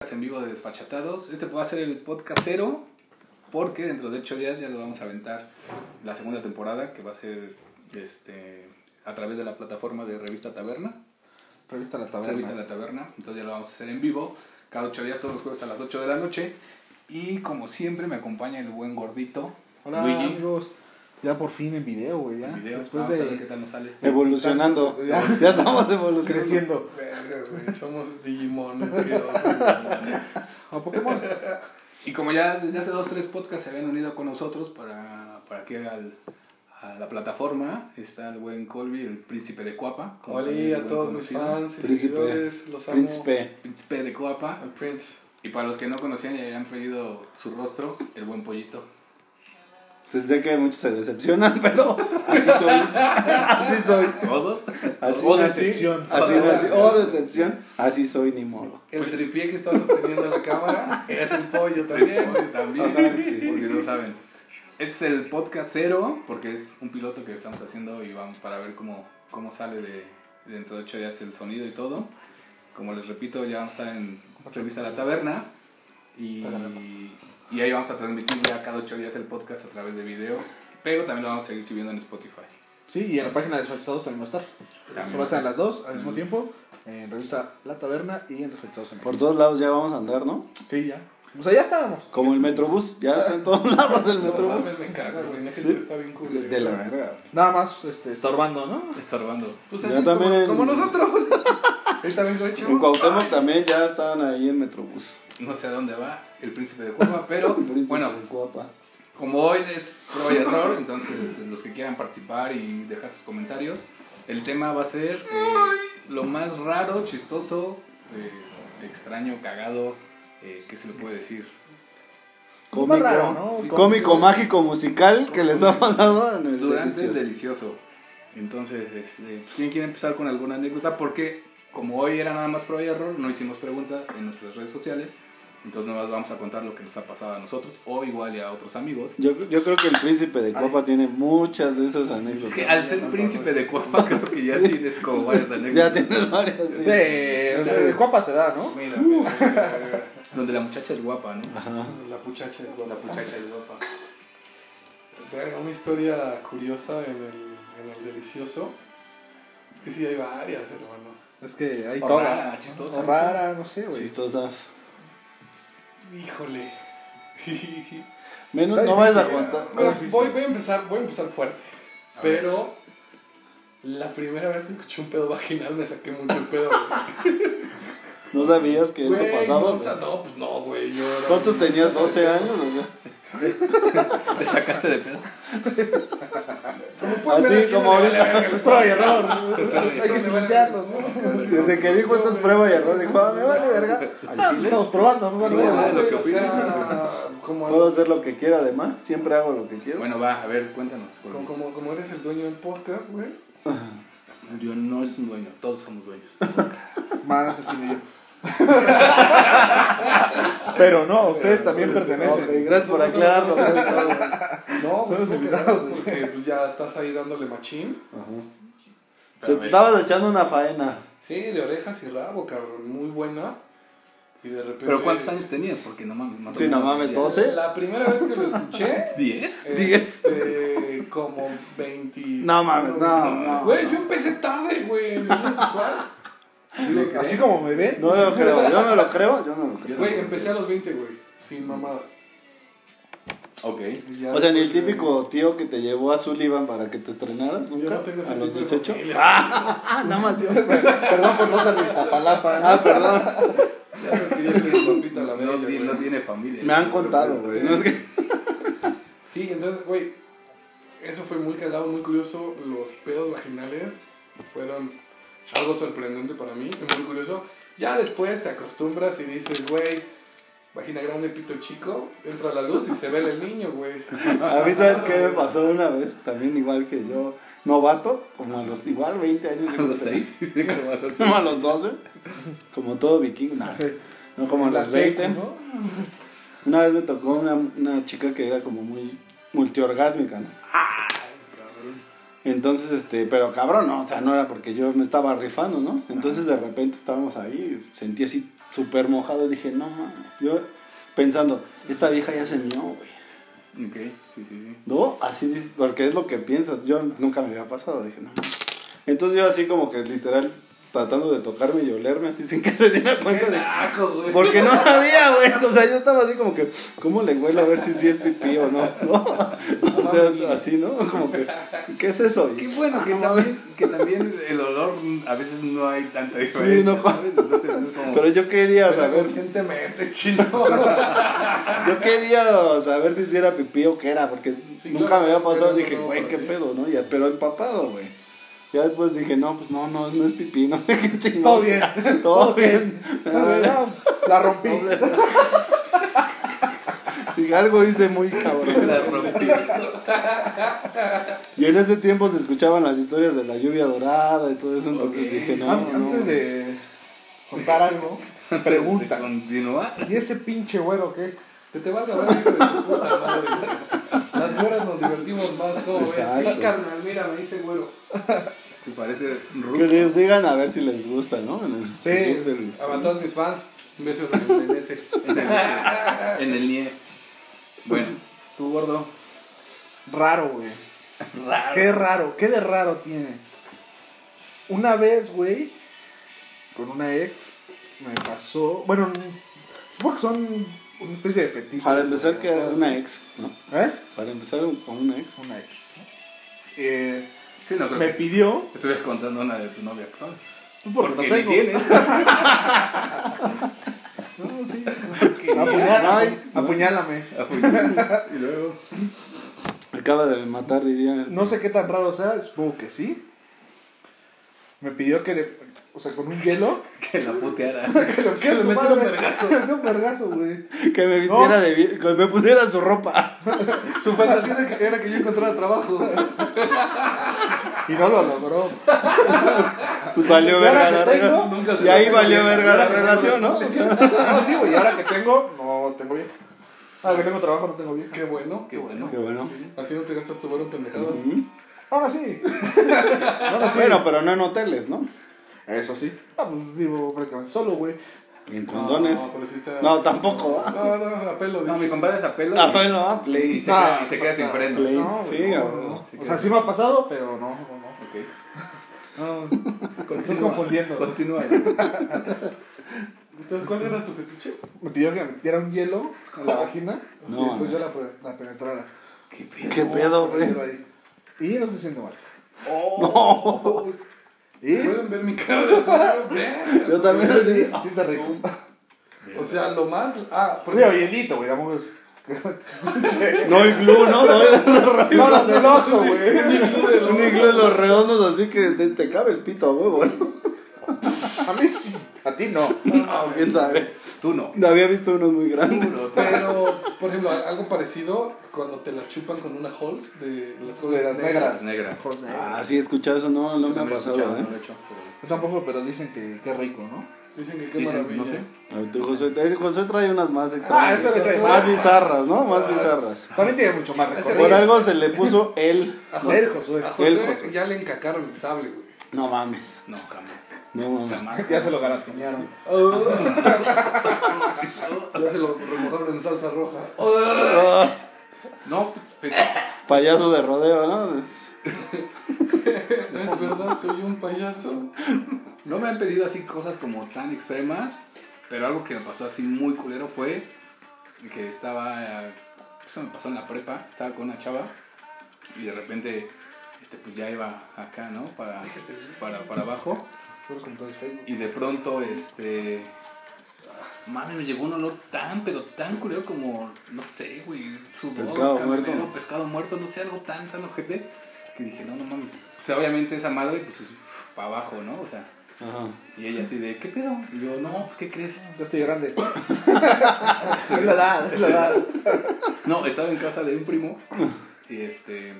en vivo de Desfachatados. Este va a ser el podcast cero, porque dentro de ocho días ya lo vamos a aventar la segunda temporada, que va a ser este a través de la plataforma de Revista Taberna. Revista La Taberna. Revista La Taberna. Entonces ya lo vamos a hacer en vivo, cada ocho días, todos los jueves a las 8 de la noche. Y como siempre me acompaña el buen gordito. Hola Luigi. amigos. Ya por fin en video, güey, ya. video. Después Vamos a ver qué de tal nos sale. Evolucionando. Ya. Ya estamos evolucionando. creciendo. Verga, güey, somos Digimones. A Pokémon. Y como ya desde hace dos tres podcasts se habían unido con nosotros para, para que al, a la plataforma, está el buen Colby, el príncipe de Cuapa. Hola a todos mis fans y Príncipe. seguidores. Los amo. Príncipe. Príncipe de Cuapa. El Prince. Y para los que no conocían y habían pedido su rostro, el buen pollito. Sí, Sé que muchos se decepcionan, pero así soy. Así soy. ¿Todos? Así O decepción. Así nací. O decepción. Así soy, ni modo. El tripié que está sosteniendo la cámara es el pollo también. Pollo también, sí. porque no saben. Este es el podcast cero, porque es un piloto que estamos haciendo y vamos para ver cómo, cómo sale de dentro de ocho días el sonido y todo. Como les repito, ya vamos a estar en Revista La Taberna y, y ahí vamos a transmitir ya cada ocho días el podcast a través de video, pero también lo vamos a seguir subiendo en Spotify. Sí, y en la página de Desfalsados también va a estar. También va a estar en las dos al mismo tiempo. En revista La Taberna y en Desfalsados MX. Por todos lados ya vamos a andar, ¿no? Sí, ya. O sea, ya estábamos. Como el Metrobús. Ya está en todos lados el No Metrobús. mames, me caga, güey. La Sí. está bien cool. De la verga. Nada más este, estorbando, ¿no? Estorbando. Pues Ya así también como, en- como nosotros. Ahí también lo En. Cuauhtémoc también ya estaban ahí en Metrobús. No sé a dónde va el príncipe de Cuba, pero bueno. Como hoy es prueba y error, entonces este, los que quieran participar y dejar sus comentarios, el tema va a ser eh, lo más raro, chistoso, eh, extraño, cagado, eh, ¿qué se le puede decir? Cómico, raro, ¿no? Sí, cómico, mágico, musical que les ha pasado en el Durante el delicioso. delicioso. Entonces, este, pues, ¿quién quiere empezar con alguna anécdota? Porque como hoy era nada más prueba y error, no hicimos preguntas en nuestras redes sociales, entonces nada más vamos a contar lo que nos ha pasado a nosotros o igual y a otros amigos. Yo, yo creo que el príncipe de Copa tiene muchas de esas anécdotas. Es que al ser príncipe de Cuapa creo que ya tienes como varias anécdotas. Ya tienes varias, sí. De, o sea, de Cuapa se da, ¿no? Mira, mira, mira, mira. Donde la muchacha es guapa, ¿no? Ajá. La puchacha es La guapa. muchacha es guapa. Verga, una historia curiosa en el, en el delicioso. Es que sí hay varias, hermano. Es que hay O todas. rara, chistosa, O rara, no sé, güey. Chistosas. Híjole. Menos, no vayas a contar. Bueno, voy, voy a empezar, voy a empezar fuerte. A ver. Pero la primera vez que escuché un pedo vaginal me saqué mucho el pedo. ¿No sabías que eso pasaba? No, sea, pues no, güey. ¿Cuántos tenías? ¿12 años? o qué? ¿Te sacaste de pedo? Ver Así como ahorita. Es prueba y error. Hay que silenciarlos, ¿no? Desde que dijo esto es prueba y error, dijo, ah, me vale verga. Ah, Estamos probando, no Sí, vale verga. lo que Puedo hacer lo que quiera además, siempre hago lo que quiero. Bueno, va, a ver, cuéntanos. como, como, como eres el dueño del podcast, güey. Yo no es un dueño, todos somos dueños. Más el chino y yo. Pero no, ustedes también pertenecen. gracias por aclararlo. No, Son pues los porque, invitados. porque pues ya estás ahí dándole machín. Se te estabas echando una faena. Sí, de orejas y rabo, cabrón. Muy buena. Y de repente. Pero ¿cuántos años tenías? Porque no mames, más o Sí, no mames, ya- todos. ¿12? La primera vez que lo escuché. ¿10? Este, como 20. No mames, no, no. Güey, yo empecé tarde, güey, en mi vida sexual. Digo, Así como me ven. No lo creo, yo no lo creo, yo no lo creo. Güey, empecé a los 20, güey. Sin mamada. Ok. Ya O sea, ni el después, típico tío que te llevó a Sullivan para que te estrenaras Yo nunca no tengo ese a los tipo de 18. familia. Ah, nada más yo. Perdón por no ser de Iztapalapa. ¿no? Ah, perdón. Ya sabes que yo soy el papita la No, media, ti- güey. no tiene familia. Me han contado, güey. No es que- Sí, entonces, güey, eso fue muy cagado, muy curioso. Los pedos vaginales fueron algo sorprendente para mí, muy curioso. Ya después te acostumbras y dices, güey, vagina grande, pito chico, entra la luz y se ve el niño, güey. A mí, ¿sabes qué me pasó una vez? También igual que yo, novato, como a los igual 20 años. A los 6. Como a los seis. Como a los 12. Como todo vikingo. No, no como a los 20. secu, ¿no? Una vez me tocó una, una chica que era como muy multiorgásmica, ¿no? Entonces, este, pero cabrón, no, o sea, no era porque yo me estaba rifando, ¿no? Entonces de repente estábamos ahí, sentí así súper mojado. Dije, no mames. Yo pensando, esta vieja ya se mió, güey. Ok, sí, sí, sí. ¿No? Así, porque es lo que piensas. Yo nunca me había pasado, dije, no. Entonces yo así como que literal tratando de tocarme y olerme así sin que se diera cuenta de... naco, güey. Porque no sabía, güey. O sea, yo estaba así como que, ¿cómo le huelo a ver si sí es pipí o no? ¿No? O sea, así, ¿no? Como que, ¿qué es eso? Y- Qué bueno que Ah, también, que también el olor a veces no hay tanta Sí, diferencia. no, ¿sabes? Entonces es como- Pero yo quería saber, Urgentemente, chino. yo quería saber si sí era pipí o qué era, porque Sí, nunca me había pasado. pero Dije, güey, ¿para qué pedo, ¿no? Ya, pero empapado, güey. Ya después dije, no, pues no, no, no es pipí, no sé qué. Todo bien. Todo bien. La rompí. Dije, algo hice muy cabrón. La rompí. Y en ese tiempo se escuchaban las historias de la lluvia dorada y todo eso, entonces dije, no, An- no. Antes de contar algo, pregunta. Continúa. ¿Y ese pinche güero qué? Que te valga ver, de tu puta madre. Las güeras nos divertimos más, ¿cómo ves? Sí, carnal, mira, me dice güero. Que parece Que les digan a ver si les gusta, ¿no? En el Sí. Del- A todos mis fans, un beso en el ese. En el, en el nie. Bueno, tú gordo. Raro, güey. Raro. Qué raro, qué de raro tiene. Una vez, güey, con una ex, me pasó. Bueno, porque son una especie de fetiche. Para empezar, que era una ex, ¿no? ¿Eh? Para empezar con una ex. Una ex. ¿no? Eh, Sí, no creo me que pidió. estuvieras contando una de tu novia actual. Porque, Porque no ni tengo. tienes. No, sí. Apuñálame. Ay, no. apuñálame. Y luego. Acaba de matar, diría. No sé qué tan raro sea, supongo que sí. Me pidió que le. O sea, con un hielo. Que la puteara. Que le Que le metiera un vergazo. Le metió un vergazo, güey. Que me vistiera No. de que me pusiera su ropa. Su fantasía era que, era que yo encontrara trabajo. Y no lo logró. Pues valió ¿Y ahora verga la relación. Y ahí lo valió verga la relación, ¿no? No, sí, güey. Y ahora que tengo, no tengo bien. Ahora que tengo trabajo, no tengo bien. Qué bueno, Qué bueno. Qué bueno. Así no te gastas tu barro en pendejadas. Ahora sí. Ahora sí. Bueno, pero no en hoteles, ¿no? Eso sí. Ah, pues vivo prácticamente solo, güey. En condones. No, pero sí está... No, tampoco. ¿ah? No, no, apelo. No, dice. mi compadre es a pelo. Ah, y- bueno, ah, Y play. se, No, queda, y se no queda pasa sin freno. Play. No, Sí, güey, no, ah, no. O sea, sí me ha pasado, pero no, no, no. Ok. No, estás confundiendo. Continúa. Entonces, ¿cuál era su fetiche? Me pidió que me metiera un hielo en la vagina No, y después no. yo la, pe- la penetrara. ¿Qué pedo? ¿Qué pedo, güey? Hielo ahí. Y no se siente mal. Oh. ¿Y? ¿Pueden ver mi cara de asombrado? Yo también Sí, así. se siente rico. O sea, lo más... Ah, por Digo, ejemplo, hielito, güey. No hay glue, ¿no? No, No, los del Oxxo, güey. Un iglú de los redondos así que te, te cabe el pito a huevo, ¿no? A mí sí, a ti no. No, quién sabe. Tú no. Había visto unos muy grandes. Pero, por ejemplo, algo parecido cuando te la chupan con una Halls de las De las Las negras. negras. Ah, sí, he escuchado eso, no, no Yo me ha pasado, escuchado, ¿eh? no lo he hecho, pero- Yo tampoco, pero dicen que qué rico, ¿no? Dicen que qué Dicen, maravilla. no sé. A ver, tú, José, eh, José trae unas más Ah, extrañas. ese le trae más más. bizarras, ¿no? Más bizarras. También tiene mucho más recorrido. Por algo se le puso él. A El José, Josué. a José Josué. ya le encacaron el sable, güey. No mames. No, jamás. No mames. Jamás. Ya se lo garatonearon. Ya se lo remojaron en salsa roja. Ah, No, payaso de rodeo, ¿no? ¿Es verdad? ¿Soy un payaso? no me han pedido así cosas como tan extremas, pero algo que me pasó así muy culero fue que estaba, eh, eso me pasó en la prepa, estaba con una chava y de repente, este, pues ya iba acá, ¿no? Para, para, para abajo y de pronto, este, mami, me llegó un olor tan, pero tan culero como, no sé, güey, sudor, Pescado muerto. pescado muerto, no sé, algo tan, tan ojete, que dije, no, no mames. O sea, obviamente esa madre, pues, para abajo, ¿no? O sea, Ajá. y ella así de, ¿qué pedo? Y yo, no, ¿qué crees? Ya estoy grande. es la edad, es la edad. No, estaba en casa de un primo y este,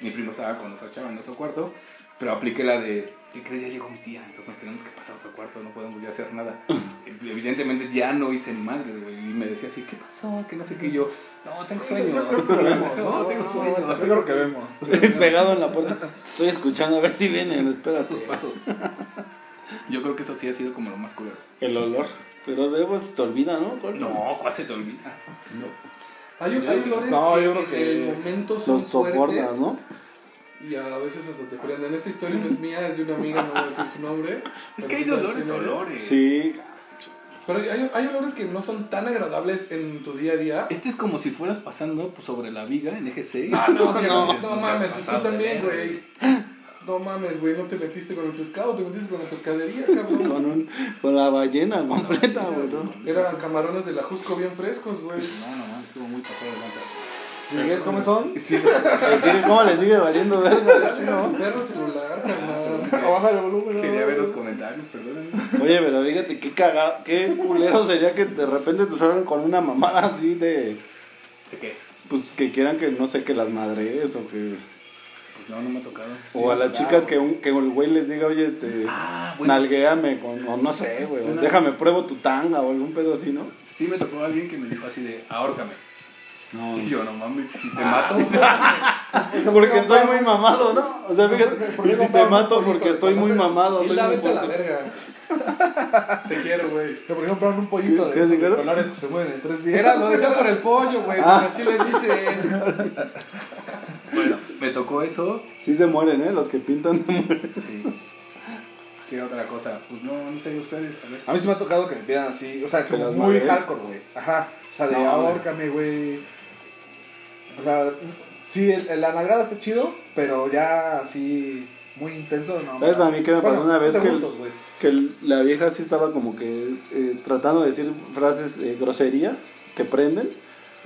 mi primo estaba con otra chava en otro cuarto, pero apliqué la de, ¿qué crees? Ya llegó mi tía, entonces nos tenemos que pasar a otro cuarto, no podemos ya hacer nada. Evidentemente ya no hice ni madre, güey, y me decía así, ¿qué pasó? Que no sé qué, y yo, no, tengo sueño. No, tengo sueño. Es lo que vemos. Pegado en la puerta. Estoy escuchando a ver si vienen. Espera sus pasos. Yo creo que eso sí ha sido como lo más culero. El olor. Pero luego se te olvida, ¿no? ¿Cuál? No, ¿cuál se te olvida? Hay, hay olores No, que, yo creo en que el momento son Los soportas, fuertes ¿no? y a veces hasta te prenden. Esta historia no es mía, es de una amiga, no voy a decir su nombre. Es que hay olores, olores. Sí. Pero hay, hay olores que no son tan agradables en tu día a día. Este es como si fueras pasando pues, sobre la viga en eje 6. Ah, no, no, no, no, seas mames, tú también, güey. No mames, güey, no te metiste con el pescado, te metiste con la pescadería, cabrón. Con, un, con la ballena completa, güey. ¿no? Eran camarones de la Jusco bien frescos, güey. No, no, mames, estuvo muy pasado de lanza. ¿Sigues cómo son? Sí, ¿Cómo le sigue valiendo verga? No, perro celular, carnal. Baja el volumen. quería ver los comentarios, perdóname. Oye, pero fíjate qué cagado, qué culero sería que de repente te salgan con una mamada así de. ¿De qué? Pues que quieran que no sé, que las madres o que. No, no me ha tocado. o a las chicas que, un, que el güey les diga, oye, te. Ah, bueno. Nalguéame con. O no sé, güey. o Una- Déjame pruebo tu tanga o algún pedo así, ¿no? Sí me tocó alguien que me dijo así de, ahórcame. No. Y yo, no mames, si te Ah. mato. Porque soy muy mamado, ¿no? O sea, fíjate. ¿Por qué Y si te mato porque estoy muy mamado. Y la vete a la verga. Te quiero, güey. ¿Por qué compraron un pollito ¿Qué- de, de colores que se mueven en tres días? Era lo decía por el pollo, güey, Ah. porque así le dicen. Bueno, me tocó eso. Sí se mueren, ¿eh? Los que pintan se mueren. Sí. ¿Qué otra cosa? Pues no, no sé ustedes, a ver. A mí sí me ha tocado que me pidan así, o sea, Que como las muy madres. hardcore, güey. Ajá. O sea, de No, ahórcame, güey. O sea, sí, el, el- la nalgada está chido, pero ya así muy intenso, no. ¿Sabes a mí qué me pasó una vez que- gustos. Que la vieja sí estaba como que eh, tratando de decir frases eh, groserías que prenden,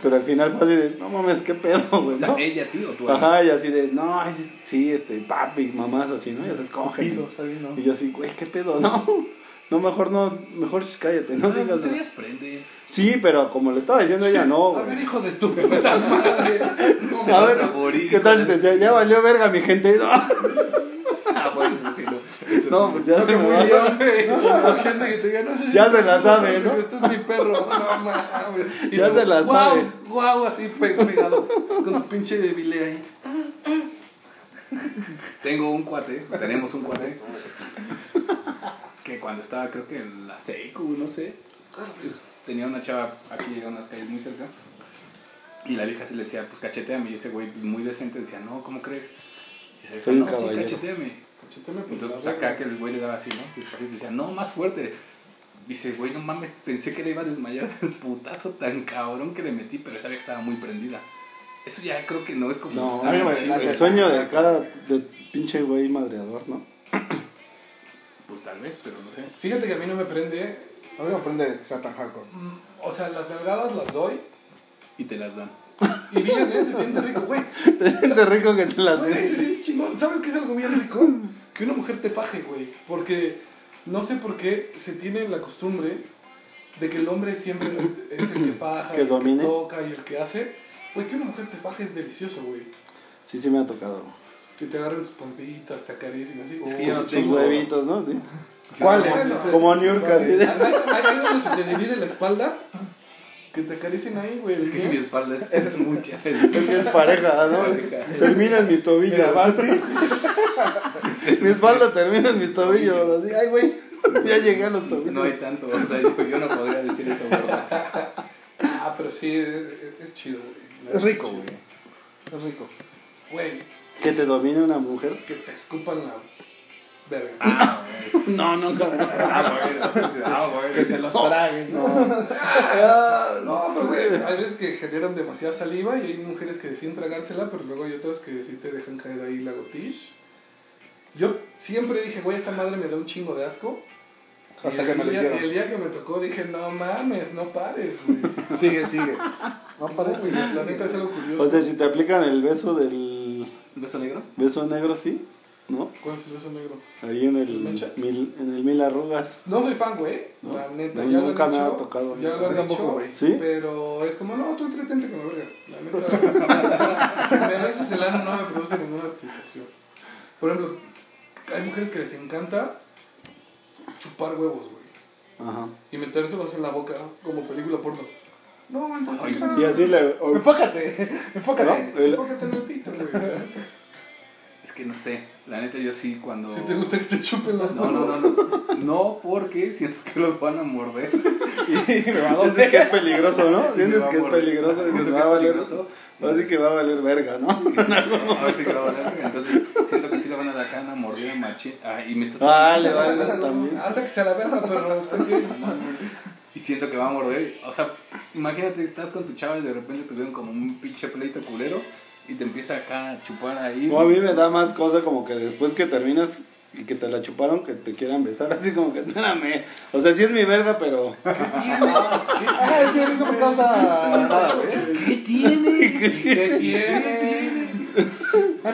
pero al final fue así de, no mames, qué pedo, güey, O sea, ¿no? ella, tío, tú. Ajá, y así de, no, ay, sí, este, papi, mamás, así, ¿no? Ya se escogen. ¿no? Y yo así, güey, qué pedo, no. No, mejor no, mejor cállate, no No, digas prende. Sí, pero como le estaba diciendo ella, no, A ver, hijo de tu puta madre. No, A vas ver, a morir, ¿qué tal si te decía, ya valió verga mi gente? No, Ah, bueno, sí, no. Pues ya se me va. La gente que te diga, no sé si Ya se la sabe, ¿no? Este es mi perro. No mames. Ya se la guau, sabe. Guau, así pe- pegado. Con tu pinche debilé ahí. Tengo un cuate, tenemos un cuate, que cuando estaba, creo que en la Secu, no sé, tenía una chava aquí a unas calles muy cerca, y la vieja se le decía, pues cacheteame, y ese güey muy decente decía, no, ¿cómo crees? Y se un no, sí, caballero". cacheteame. Por Entonces, pues acá que el güey le daba así, ¿no? Y después decía, no, más fuerte. Dice, güey, no mames, pensé que le iba a desmayar el putazo tan cabrón que le metí, pero sabía que estaba muy prendida. Eso ya creo que no es como... No, A mí no me chido. el sueño de cada de pinche güey madreador, ¿no? Pues tal vez, pero no sé. Fíjate que a mí no me prende. A mí me prende que sea tan hardcore. mm, O sea, las nalgadas las doy. Y te las dan. Y bien, ¿eh? se siente rico, güey. Se siente rico que se las Güey, se siente chingón. ¿Sabes qué es algo bien rico? Que una mujer te faje, güey. Porque no sé por qué se tiene la costumbre de que el hombre siempre es el que faja, Que el domine. que toca y el que hace. Güey, que una mujer te faje es delicioso, güey. Sí, sí me ha tocado. Que te agarren tus pompitas, te acaricien así. Es que Oh, yo no Tus tengo- huevitos, ¿no? Sí. ¿Cuáles? Bueno, Como Niurka, así de... Hay, hay, donde se te divide la espalda. Que te acaricien ahí, güey. Es que mi espalda es mucha. Es que es pareja, ¿no? Pareja. Termina en mis tobillos. Mira, va así. Mi espalda termina en mis tobillos. Así, ay, güey. Ya llegué a los tobillos. No hay tanto, o sea, yo, yo no podría decir eso, ¿verdad? Ah, pero sí, es, es chido, güey. Es rico, güey. Es rico. Güey, Que te domine una mujer. que te escupan la verga. Ah, güey. No, nunca. Ah, bueno. Ah. Que se los traguen. No. Ah, No, pero güey, hay veces que generan demasiada saliva y hay mujeres que deciden tragársela, pero luego hay otras que sí te dejan caer ahí la gotish. Yo siempre dije, güey, esa madre me da un chingo de asco. Hasta que me lo día- hicieron. y el día que me tocó dije, no mames, no pares, güey. Sigue, sigue. No parece. güey, la neta es algo curioso. O sea, si te aplican el beso del. ¿Un beso negro? Beso negro, sí. ¿No? ¿Cuál es el beso negro? Ahí en el. Mil, en el mil arrugas. No soy fan, güey. No, La neta, no, ya nunca lo me han ha tocado. Ya lo han dicho, güey. ¿Sí? Pero es como, no, tú entretente con la verga. La neta. a veces el ano no me produce ninguna satisfacción. Por ejemplo, hay mujeres que les encanta chupar huevos, güey. Ajá. Y metérselos en la boca como película porno. No, entonces. Y así le. o- Enfócate. Enfócate. ¿No? El- Enfócate en el pito, güey. Es que no sé. La neta, yo sí cuando. Si te gusta que te chupen las No, no, no, no. No, porque siento que los van a morder. Y me va a Sientes que es peligroso, ¿no? Sientes que es peligroso dices, que va a es valer. peligroso. Así que va a valer verga, ¿no? No, así que va a valer. Entonces, siento que sí le van a dar acá una mordida machín. Ah, y me estás. Vale, vale, también. Ah, sáquese a la verga, perro. ¿Usted qué? Y siento que va a morder. O sea, imagínate, estás con tu chava y de repente tuvieron como un pinche pleito culero y te empieza acá a chupar ahí. No, a mí me da más cosa como que después que terminas y que te la chuparon, que te quieran besar, así como que, espérame. O sea, sí es mi verga, pero. Ah, ese no me causa nada, güey. ¿Qué tiene? ¿Qué tiene? A mí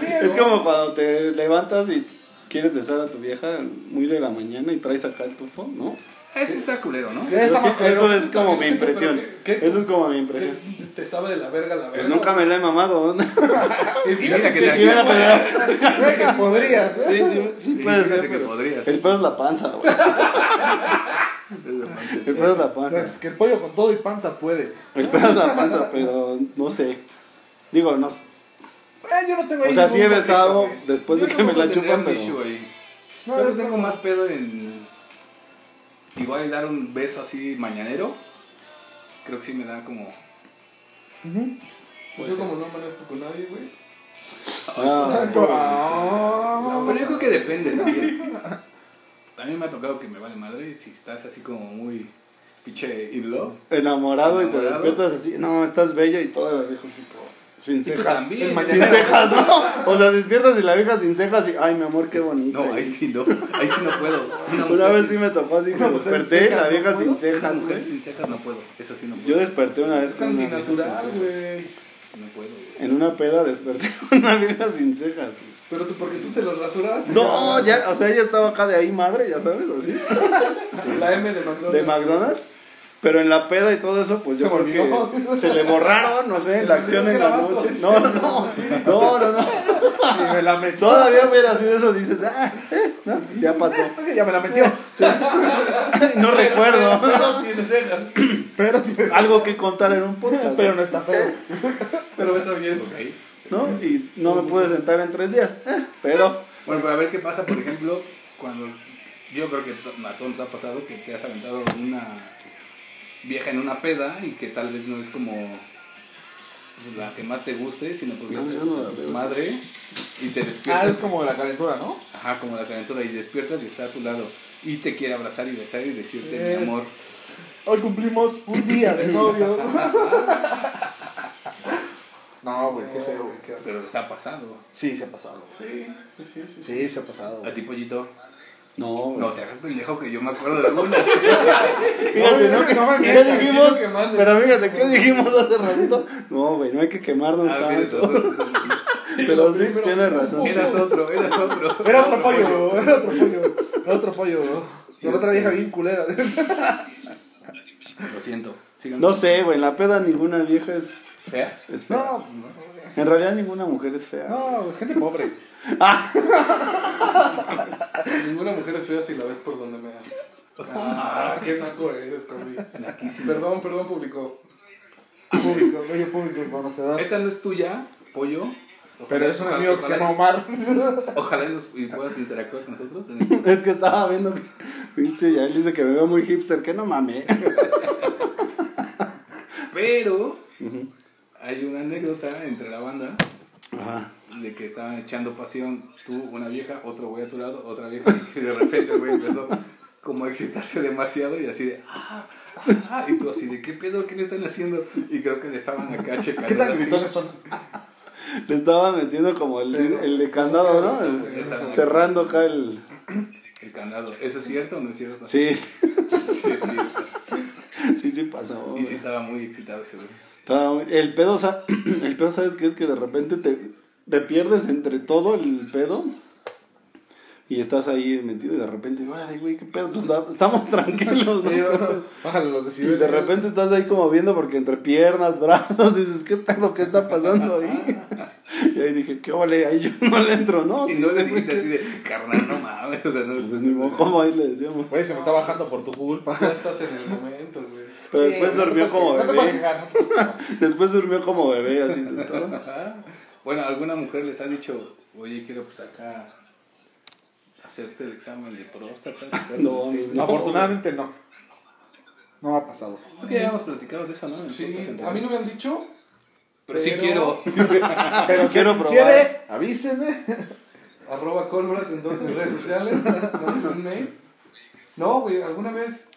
Es como cuando te levantas y quieres besar a tu vieja muy de la mañana y traes acá el tufo, ¿no? Ese está culero, ¿no? Eso- eso es como mi impresión. ¿qué- qué- Eso es como mi impresión. Te sabe de la verga la verga. Pues nunca me la he mamado. Y mira que me la que podrías, ¿eh? Sí, sí, sí puede fíjate ser. que pero podrías. El pedo es la panza, güey. El pedo es la panza. es que el pollo con todo y panza puede. El pedo es la panza, pero no sé. Digo, no sé. Eh, yo no tengo O sea, sí he besado después de que me la chupan, pero. ahí. No, Pero yo tengo no. más pedo en. Igual dar un beso así mañanero. Creo que sí me da como. Ujú. Pues yo como no amanezco con nadie, güey. Ah, Ah. Pero yo creo que depende también. También me ha tocado que me vale madre si estás así como muy pinche in love. enamorado y te despiertas así. No, estás bello y todo viejo. Sin cejas. también. El Sin cejas, ¿no? O sea, despiertas y la vieja sin cejas y, ay, mi amor, qué bonito. No, ahí sí no. Ahí sí no puedo. Una, Una vez sí me tocó así que desperté, cejas, la vieja ¿no sin cejas, güey. sin cejas no puedo. Eso sí no puedo. Yo desperté una vez Es con una vieja antinatural, sin cejas. güey. No puedo. güey. En una peda desperté una vieja sin cejas. güey. Pero tú, porque tú se los rasuraste. No, ya, o sea, ella estaba acá de ahí madre, ya sabes, así. La M de McDonald's. De McDonald's. Pero en la peda y todo eso, pues yo creo que se le borraron, no sé, la acción en la noche. No, no, no, no, no, no. Y me la metió. Todavía hubiera así de eso, dices, ah, eh, no, ya pasó. Ya me la metió. No recuerdo. Pero tiene cejas. Pero, tienes- Algo que contar en un podcast. pero no está feo. Pero besa bien. ¿no? Y no me pude sentar en tres días. eh, Pero, Bueno, pero a ver qué pasa, por ejemplo, cuando yo creo que a todos nos ha pasado que te has aventado una vieja en una peda y que tal vez no es como la que más te guste, sino porque No, tu madre y te Ah, despiertas. es como la calentura, ¿no? Ajá, como la calentura y despiertas y está a tu lado y te quiere abrazar y besar y decirte Es- mi amor. Hoy cumplimos un día de novio. No, güey, qué feo, güey. qué Pero les ha pasado. Sí, se ha pasado. Sí, sí, sí, sí. Sí, se ha pasado. A ti, pollito. No, güey. No te hagas pendejo que yo me acuerdo de una. Fíjate, ¿no? No, no me ¿Qué mientas, dijimos? que. Pero fíjate, ¿qué dijimos hace ratito? No, güey, no hay que quemarnos Ah, tanto. Pero sí, primero- tienes razón. Eras otro, eras otro. Era otro pollo, era otro pollo, era otro pollo. La otra vieja bien culera. Lo siento. Sigan. No sé, güey, en la peda ninguna vieja es, ¿Fea? es fea. No, En realidad ninguna mujer es fea. no, gente pobre. Ninguna mujer es fea si la ves por donde me da. Ah, qué naco eres, Corby. Naquísimo. Perdón, perdón, público. Público, bello público conocedor. Esta no es tuya, pollo. Pero es un Ojalá- amigo que se llama Omar. Ojalá y, nos- y puedas interactuar con nosotros. Es que estaba viendo que, pinche, ya él dice que me veo muy hipster, que no mames. Pero Ujú. hay una anécdota entre la banda Ajá. De que estaban echando pasión, tú, una vieja, otro güey a tu lado, otra vieja, y de repente el güey empezó como a excitarse demasiado y así de, ah, ah, y tú así de, ¿qué pedo? ¿Qué le están haciendo? Y creo que le estaban acá checando. ¿Qué tan gritones son? Le estaban metiendo como el, el de candado, ¿no? Sí, El- sí, sí. cerrando acá el... El candado. ¿Eso es cierto o no es cierto? Sí, Sí, es cierto. sí, sí pasó. Y sí estaba muy excitado ese güey. Estaba muy- El pedo, o sea, el pedo, ¿sabes qué? Es que de repente te, te pierdes entre todo el pedo y estás ahí metido y de repente, ay, güey, qué pedo, pues estamos tranquilos, ¿no? Bájale los Y decibeles. de repente estás ahí como viendo porque entre piernas, brazos, dices, ¿qué pedo? ¿Qué está pasando ahí? Y ahí dije, ¿qué ole? Ahí yo no le entro, ¿no? Y no le dijiste así de, carnal, no mames. O sea, no. Pues ni modo, ¿cómo ahí le decíamos? Güey, se me está bajando por tu culpa. Ya estás en el momento, güey. Pero después durmió como bebé. Después durmió como bebé, así de todo. Bueno, ¿alguna mujer les ha dicho oye, quiero pues acá hacerte el examen de próstata. No, sí. no. Afortunadamente no. No ha pasado. Creo que ya habíamos platicado de eso, ¿no? Sí, a mí no me han dicho. Pero sí pero- quiero. Pero Quiero probar. quiere, avíseme. Arroba Colbert en todas mis redes sociales. mándenme un mail. No, güey, alguna vez.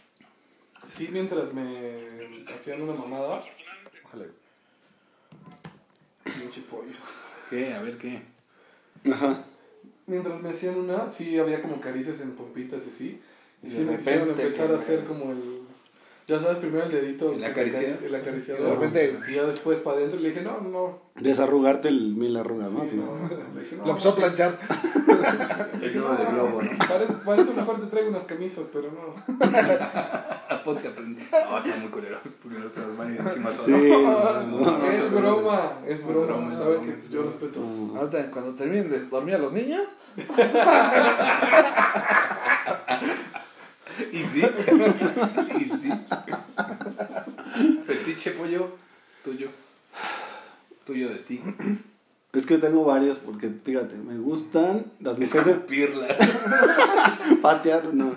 Sí, mientras me hacían una mamada. Ojalá. Pinche pollo. ¿Qué? A ver qué. Ajá. Mientras me hacían una, sí había como caricias en pompitas y así. Y Y sí me quisieron empezar a hacer como el. Ya sabes, primero el dedito. El que acariciar. acarici- El acariciador. De repente- Y ya después para adentro le dije, no, no. Desarrugarte el mil arrugas, ¿no? Sí, Sí. no. Le dije, no, Lo empezó a planchar. Le dije, El no, de globo, ¿no? Para, para eso mejor te traigo unas camisas, pero no. Aprender. No, está muy culero. Porque no te las van a ir encima todo. Sí. no. Es broma, es broma. broma, es Sabes que yo respeto. Ahorita, cuando terminen de dormir a los niños, Y sí. Y sí. Fetiche pollo, tuyo. Tuyo de ti. Es que tengo varios porque, fíjate, me gustan las mujeres... Escupirla. Patear, no.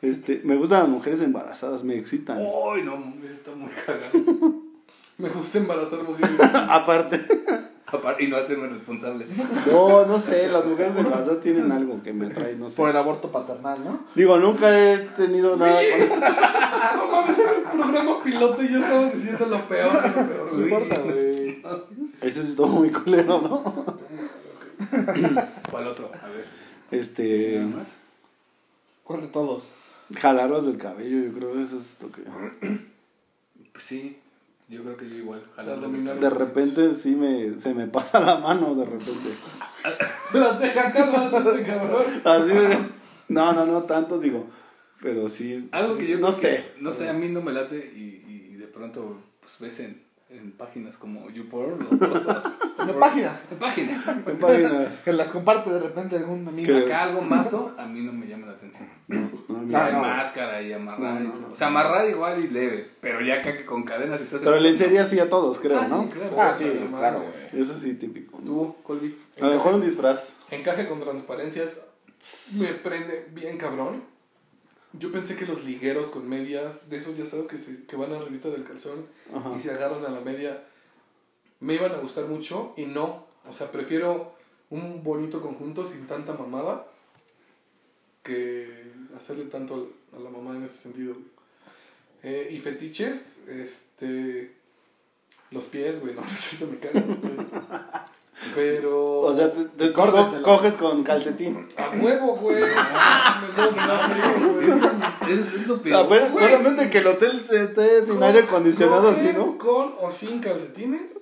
Este, me gustan las mujeres embarazadas, me excitan. Ay, no, está muy cagado. Me gusta embarazar mujeres. Aparte, Aparte, Y no hacerme responsable. no, no sé, las mujeres embarazadas tienen algo que me atrae, no sé. por el aborto paternal, ¿no? Digo, nunca he tenido nada con... No mames, es un programa piloto y yo estamos diciendo lo peor. Lo peor No importa, güey. Ese sí estuvo muy culero, ¿no? ¿Cuál otro? A ver. Este. ¿Cuál de todos? Jalarlos del cabello, yo creo que eso es lo que... Pues sí, yo creo que yo igual. O sea, de repente sí me, se me pasa la mano, de repente. Las deja calvas este cabrón. Así de... No, no, no tanto, digo. Pero sí... Algo que yo No creo que, sé. no sé, a mí no me late y, y de pronto pues ves en, en páginas como YouPorn o De páginas. en páginas. En páginas... Que las comparte de repente algún amigo. Que- Acá algo mazo a mí no me llama la atención. No, no, no. máscara y amarrar No, y no, todo. no. O sea, amarrar igual y leve, pero ya acá que con cadenas y todo eso. Pero lencería sí a todos, creo, Ah, ¿no? sí, claro. Ah, sí, claro, güey. Eso sí, típico. ¿no? Tú, Colby. A lo mejor un disfraz. Encaje con transparencias me prende bien cabrón. Yo pensé que los ligueros con medias, de esos ya sabes que, se, que van arribita del calzón Ajá. y se agarran a la media, me iban a gustar mucho y no. O sea, prefiero un bonito conjunto sin tanta mamada que hacerle tanto a la mamá en ese sentido. Eh, y fetiches, este. Los pies, güey, no necesito me cagan los pies. Pero. O sea, te, coges con calcetín. A huevo, güey. Güey. Es, lo peor. Apenas- solamente que el hotel esté sin aire acondicionado, así, ¿no? Con o sin calcetines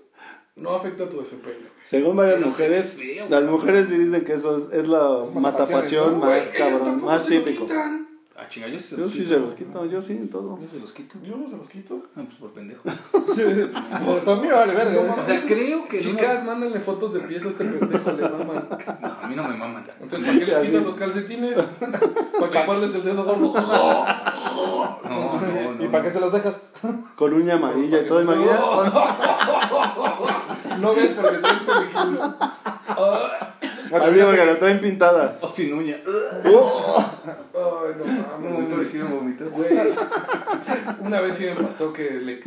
no afecta tu desempeño. Según varias Pero mujeres, es feo, las mujeres sí dicen que eso es, es la Es matapasión más cabrón, más lo típico. quitan. Ah, chinga, yo sí se Yo los sí quito. se los quito, yo sí, en todo. Yo se los quito. Yo no se los quito. Ah, pues por pendejo. Por también vale verga. No. O sea, creo que Chicas, mándenle fotos de pies a este pendejo, le maman. No, a mí no me maman. Entonces, ¿para qué les quitan los calcetines? Para chuparles el dedo gordo. No, no, no. ¿Y para qué se los dejas? Con uña amarilla y todo, imagina. No ves porque traen película. Así porque lo traen pintadas. O sin uña. Ay, no Muy mames. parecido a vomitar. Güey, una vez sí me pasó que le.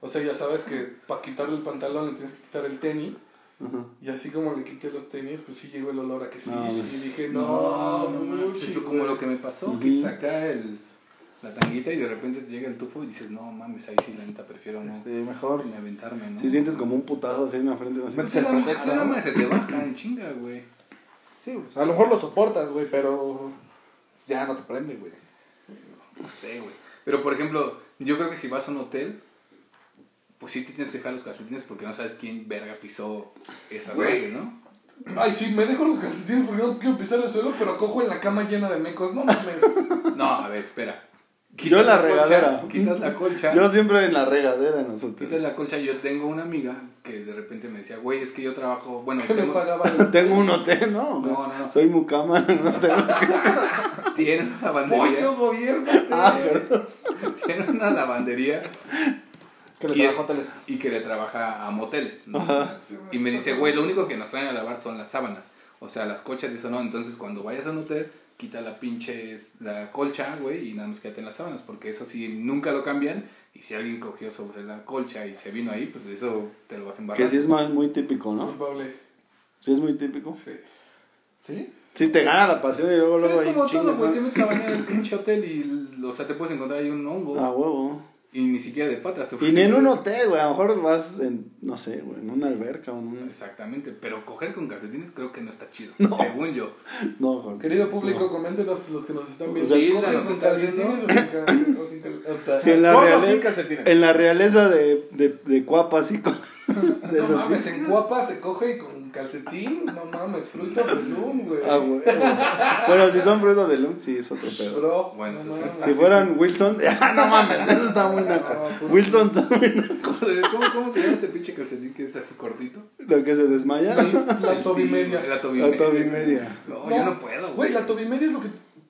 O sea, ya sabes que para quitarle el pantalón le tienes que quitar el tenis. Ajá. Y así como le quité los tenis, pues sí llegó el olor a que sí. No, sí. Y dije, No, no, no, como güey. lo que me pasó, Ujú. que saca el, la tanguita y de repente te llega el tufo y dices, no mames, ahí sí la neta prefiero no Este, mejor. ni aventarme, ¿no? Si sientes como un putazo así en la frente, Pues la- la ¿no? madre se te baja en chinga, güey. Sí, pues, a lo mejor lo soportas, güey, pero ya no te prende, güey. No sé, güey. Pero por ejemplo, yo creo que si vas a un hotel, pues sí te tienes que dejar los calcetines porque no sabes quién verga pisó esa Güey. regla, ¿no? Ay, sí, me dejo los calcetines porque no quiero pisar el suelo, pero cojo en la cama llena de mecos. No mames. No, a ver, espera. Yo en la regadera. Quitas la colcha. Yo siempre en la regadera en los Quitas la colcha. Yo tengo una amiga que de repente me decía, güey, es que yo trabajo. Bueno, Que me tengo, pagaba el... Tengo un hotel, ¿no? No, no, no. Soy mucama, no tengo tiene una lavandería. Pollo, gobierno. Ah, perdón. Tiene una lavandería Que le Y es- trabajo a hoteles. y que le trabaja a moteles. Y me dice, güey, lo único que nos traen a lavar son las sábanas. O sea, las colchas y eso no. Entonces, cuando vayas a un hotel, quita la pinche la colcha, güey, y nada más quédate en las sábanas, porque eso sí nunca lo cambian. Y si alguien cogió sobre la colcha y se vino ahí, pues eso te lo vas a embarrar. Que sí es muy, muy típico, ¿no? Culpable. Sí es muy típico. Sí. ¿Sí? Sí, te gana la pasión y luego, Pero luego es ahí como todo, güey. Te metes a bañar en el pinche hotel y, o sea, te puedes encontrar ahí un hongo. Ah, huevo. Y ni siquiera de patas. Te Y ni en un hotel, güey. A lo mejor vas en, no sé, güey, en una alberca o en un... Exactamente, pero coger con calcetines creo que no está chido, No. según yo. No, Jorge. Querido público, No. coméntenos los que nos están viendo. ¿Sí, ¿Cogen nos con calcetines o sin cal- o sin cal- Sí, en la, ¿Con o reale- sin calcetines? en la realeza de, de, de Cuapas y con... No mames, en Cuapa se coge y con calcetín. No mames, fruta de loom, güey. Ah, güey. Bueno, si son frutos de lum, sí, es otro pedo. Bro, Bueno, no mames. Si fueran Wilson, ah, no mames, eso está muy naca. No, pues- Wilson está muy ¿Cómo, ¿Cómo se llama ese pinche calcetín que es así cortito? Lo que se desmaya. La tobimedia. La La tobimedia. No, yo no puedo, Güey, güey. la tobimedia es lo que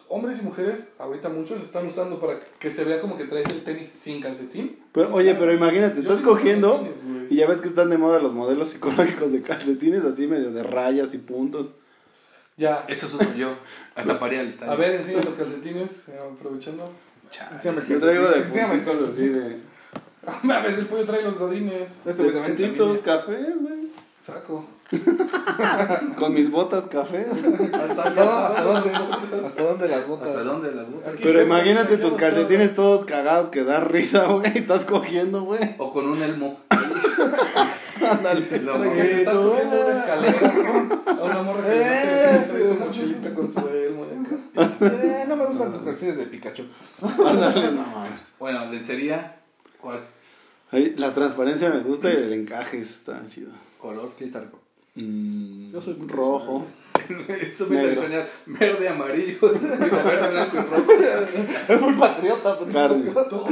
hombres y mujeres, ahorita muchos, están usando para que se vea como que traes el tenis sin calcetín. Pero, oye, pero imagínate, Yo estás cogiendo. Y ya ves que están de moda los modelos psicológicos de calcetines así medio de rayas y puntos. Ya. Eso uso yo. Hasta para ir al estadio. A ver, enseña los calcetines, eh, aprovechando. Enséñame el Yo traigo de puntitos así de... A veces el pollo trae los godines. Este De también puntitos, cafés, güey. Saco. Con mis botas cafés. ¿Hasta, hasta, hasta dónde? ¿Hasta dónde las botas? ¿Hasta dónde las botas? Pero imagínate tus calcetines todos cagados que dan risa, güey. y Estás cogiendo, güey. O con un elmo. Ándale. que estás cogiendo una escalera, ¿no? A una morra que mete, trae su mochilita con su elmo. Eh, no me gustan tus calcetines de Pikachu. Ándale, no mames. Bueno, lencería, ¿cuál? La transparencia me gusta y el encaje está chido. Color, ¿qué está rico? Mm, Yo soy rojo. Eso me Negro. soñar verde, amarillo, verde, blanco y rojo. Es muy patriota. pues. Carne. Todo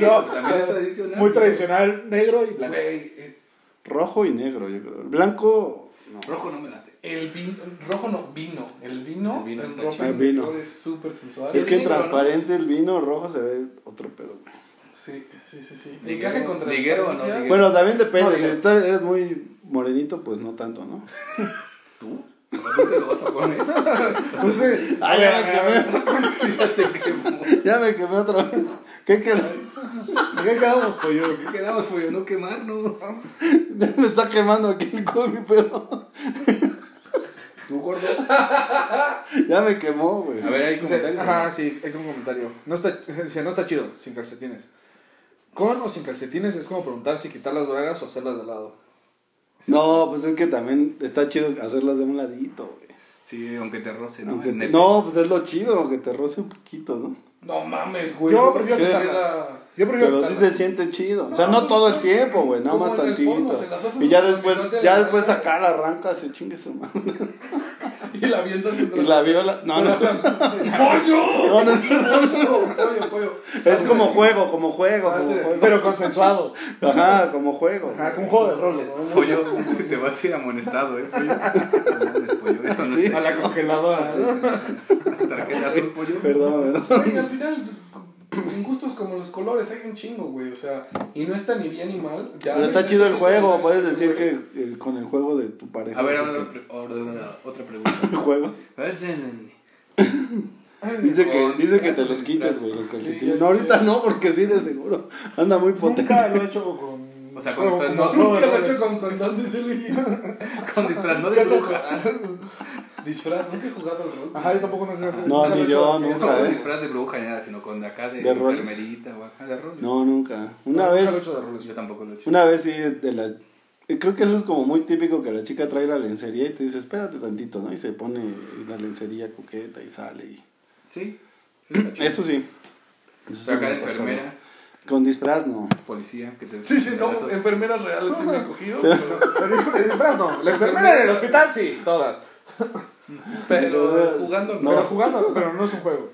No, También es tradicional. muy tradicional, negro y blanco. Eh, Rojo y negro, yo creo. Blanco, no. Rojo no me late. el vino, rojo no, vino. El vino, El vino rojo El color es súper sensual. Es que negro, ¿no? transparente el vino rojo se ve otro pedo, güey. Sí, sí, sí, sí. Liguero- Encaje con liguero o no liguero. Bueno, también depende. No, si estás- eres muy morenito, pues no tanto, ¿no? ¿Tú? ¿Por qué te lo vas a poner? Pues sí. Ah, ya me quemé. ya se quemó. Ya me quemé otra vez. ¿Qué quedó? ¿De qué quedamos, pollo? ¿Qué quedamos, pollo? No quemarnos. Ya me está quemando aquí el colmi, pero ¿Tú, gordo? ya me quemó, güey. A ver, hay O sea, comentarios. Ajá, sí, hay un comentario. No está, no está chido, sin calcetines. Con o sin calcetines es como preguntar si quitar las bragas o hacerlas de lado. No, pues es que también está chido hacerlas de un ladito, güey. Sí, aunque te roce, ¿no? Aunque te- no, pues es lo chido, aunque te roce un poquito, ¿no? No mames, güey. Yo prefiero quitarlas. Yo Pero sí se siente chido. O sea, No, todo el tiempo, güey, nada más tantito. Y ya después, ya después acá la arranca, se chingue su mano. Y la avientas Y la viola. No, no. ¡Pollo! No, no es, Pollo, pollo, pollo. es como juego, como juego, como Salte. juego. Pero consensuado. Ajá, como juego. Ajá, como un juego de roles. Pollo, te vas a ir amonestado, ¿eh? Pollo. A la congeladora. Tarjeta azul, pollo. Perdón, perdón. Güey, al final, en gustos como los colores, hay un chingo, güey. O sea, y no está ni bien ni mal. Ya Pero está chido el juego, puedes decir que con el juego de tu pareja. A ver, ahora que- otra pre- ahora otra pregunta. juegos. Dice que, Con dice que te los quites, disfraz. güey, los calcetines. ya no, ahorita no, porque sí, de seguro. Anda muy potente. Nunca lo he hecho con. O sea, con no, de Nunca lo he hecho con condón, dice Luis. Con disfraz, no ¿Qué de bruja. Disfraz, nunca he jugado al rol. Ajá, yo tampoco no he No, nunca lo ni he yo, así. No nunca, con ¿eh? disfraz de bruja ni nada, sino con de acá de, ¿De roles? enfermerita o acá de roles. No, nunca. Una Nunca vez, lo he hecho de roles. Yo tampoco lo he hecho. una vez sí, de la... eh, Creo que eso es como muy típico que la chica trae la lencería y te dice, espérate tantito, ¿no? Y se pone la lencería coqueta y sale y... Sí. Eso sí. Eso Pero acá de pasó. enfermera, Con disfraz no. policía, que te. Sí, sí, no, Eso- enfermeras reales sí me han cogido. Sí. Pero, disfraz no. La enfermera en el hospital sí, todas. pero jugando no. Pero jugando, pero no es un juego.